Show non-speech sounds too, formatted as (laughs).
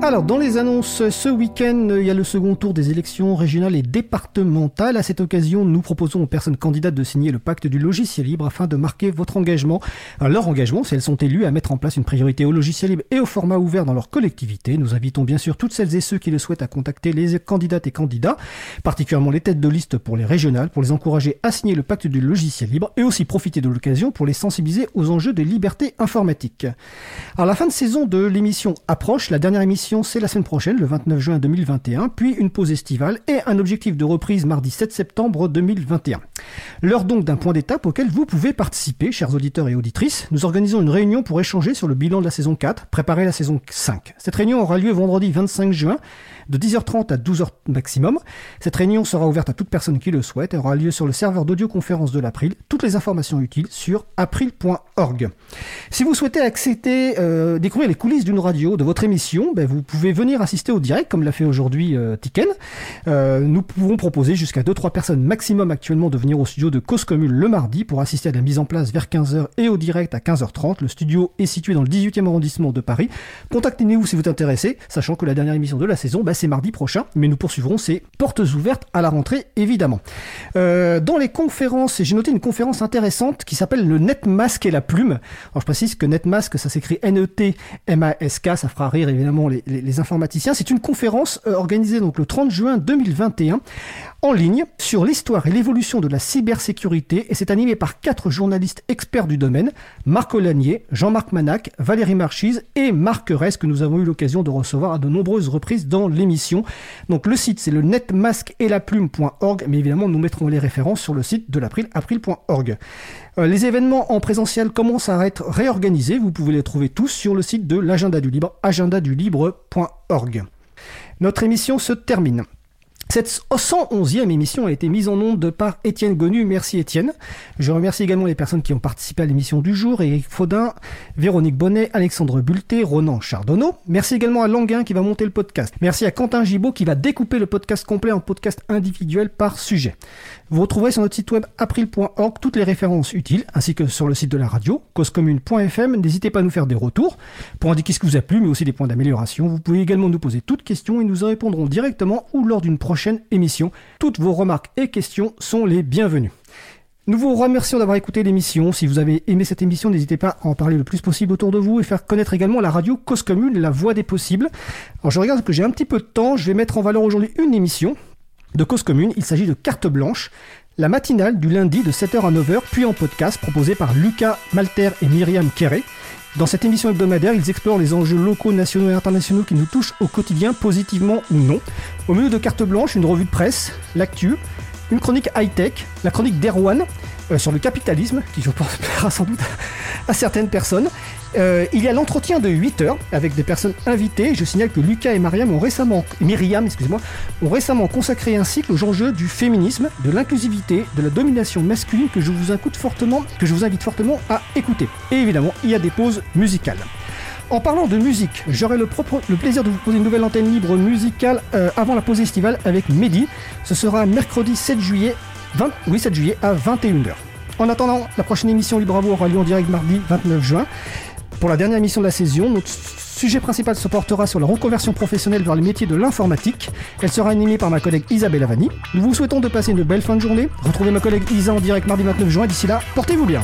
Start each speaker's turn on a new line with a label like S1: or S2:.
S1: Alors, dans les annonces, ce week-end, il y a le second tour des élections régionales et départementales. À cette occasion, nous proposons aux personnes candidates de signer le pacte du logiciel libre afin de marquer votre engagement, leur engagement, si elles sont élues, à mettre en place une priorité au logiciel libre et au format ouvert dans leur collectivité. Nous invitons bien sûr toutes celles et ceux qui le souhaitent à contacter les candidates et candidats, particulièrement les têtes de liste pour les régionales, pour les encourager à signer le pacte du logiciel libre et aussi profiter de l'occasion pour les sensibiliser aux enjeux de liberté informatique. Alors, la fin de saison de l'émission approche. La dernière émission c'est la semaine prochaine, le 29 juin 2021, puis une pause estivale et un objectif de reprise mardi 7 septembre 2021. L'heure donc d'un point d'étape auquel vous pouvez participer, chers auditeurs et auditrices. Nous organisons une réunion pour échanger sur le bilan de la saison 4, préparer la saison 5. Cette réunion aura lieu vendredi 25 juin de 10h30 à 12h maximum. Cette réunion sera ouverte à toute personne qui le souhaite et aura lieu sur le serveur d'audioconférence de l'April. Toutes les informations utiles sur april.org. Si vous souhaitez accéder, euh, découvrir les coulisses d'une radio, de votre émission, ben vous pouvez venir assister au direct comme l'a fait aujourd'hui euh, Tiken. Euh, nous pouvons proposer jusqu'à 2-3 personnes maximum actuellement de venir au studio de Cause Commune le mardi pour assister à la mise en place vers 15h et au direct à 15h30. Le studio est situé dans le 18e arrondissement de Paris. Contactez-nous si vous êtes intéressé, sachant que la dernière émission de la saison, ben, c'est mardi prochain, mais nous poursuivrons ces portes ouvertes à la rentrée, évidemment. Euh, dans les conférences, j'ai noté une conférence intéressante qui s'appelle le NetMask et la plume. Je précise que NetMask, ça s'écrit N-E-T-M-A-S-K, ça fera rire évidemment les, les informaticiens. C'est une conférence euh, organisée donc le 30 juin 2021 en ligne sur l'histoire et l'évolution de la cybersécurité et c'est animé par quatre journalistes experts du domaine, Marc Olanier, Jean-Marc Manac, Valérie Marchise et Marc Ress que nous avons eu l'occasion de recevoir à de nombreuses reprises dans l'émission. Donc le site c'est le netmasqueetlaplume.org mais évidemment nous mettrons les références sur le site de l'April, april.org. Euh, les événements en présentiel commencent à être réorganisés, vous pouvez les trouver tous sur le site de l'agenda du libre, agendadulibre.org. Notre émission se termine. Cette 111e émission a été mise en onde par Étienne Gonu. Merci Étienne. Je remercie également les personnes qui ont participé à l'émission du jour, Eric Faudin, Véronique Bonnet, Alexandre Bulté, Ronan Chardonneau. Merci également à Languin qui va monter le podcast. Merci à Quentin Gibaud qui va découper le podcast complet en podcast individuel par sujet. Vous retrouverez sur notre site web april.org toutes les références utiles, ainsi que sur le site de la radio, causecommune.fm. N'hésitez pas à nous faire des retours pour indiquer ce qui vous a plu, mais aussi des points d'amélioration. Vous pouvez également nous poser toutes questions et nous en répondrons directement ou lors d'une prochaine émission. Toutes vos remarques et questions sont les bienvenues. Nous vous remercions d'avoir écouté l'émission. Si vous avez aimé cette émission, n'hésitez pas à en parler le plus possible autour de vous et faire connaître également la radio Cause Commune, la voix des possibles. Alors je regarde que j'ai un petit peu de temps. Je vais mettre en valeur aujourd'hui une émission de Cause Commune. Il s'agit de Carte Blanche, la matinale du lundi de 7h à 9h, puis en podcast proposé par Lucas Malter et Myriam Kéré. Dans cette émission hebdomadaire, ils explorent les enjeux locaux, nationaux et internationaux qui nous touchent au quotidien, positivement ou non. Au milieu de carte blanche, une revue de presse, l'actu, une chronique high-tech, la chronique d'Erwan euh, sur le capitalisme, qui je pense (laughs) plaira sans doute à certaines personnes, euh, il y a l'entretien de 8 heures avec des personnes invitées. Je signale que Lucas et Mariam ont récemment, Myriam, ont récemment consacré un cycle aux enjeux du féminisme, de l'inclusivité, de la domination masculine que je vous invite fortement, que je vous invite fortement à écouter. Et évidemment, il y a des pauses musicales. En parlant de musique, j'aurai le, plaisir de vous poser une nouvelle antenne libre musicale euh, avant la pause estivale avec Mehdi. Ce sera mercredi 7 juillet, 20, oui 7 juillet à 21h. En attendant, la prochaine émission Libre Bravo aura lieu en direct mardi 29 juin. Pour la dernière émission de la saison, notre sujet principal se portera sur la reconversion professionnelle vers les métiers de l'informatique. Elle sera animée par ma collègue Isabelle Avani. Nous vous souhaitons de passer une belle fin de journée. Retrouvez ma collègue Isa en direct mardi 29 juin. D'ici là, portez-vous bien.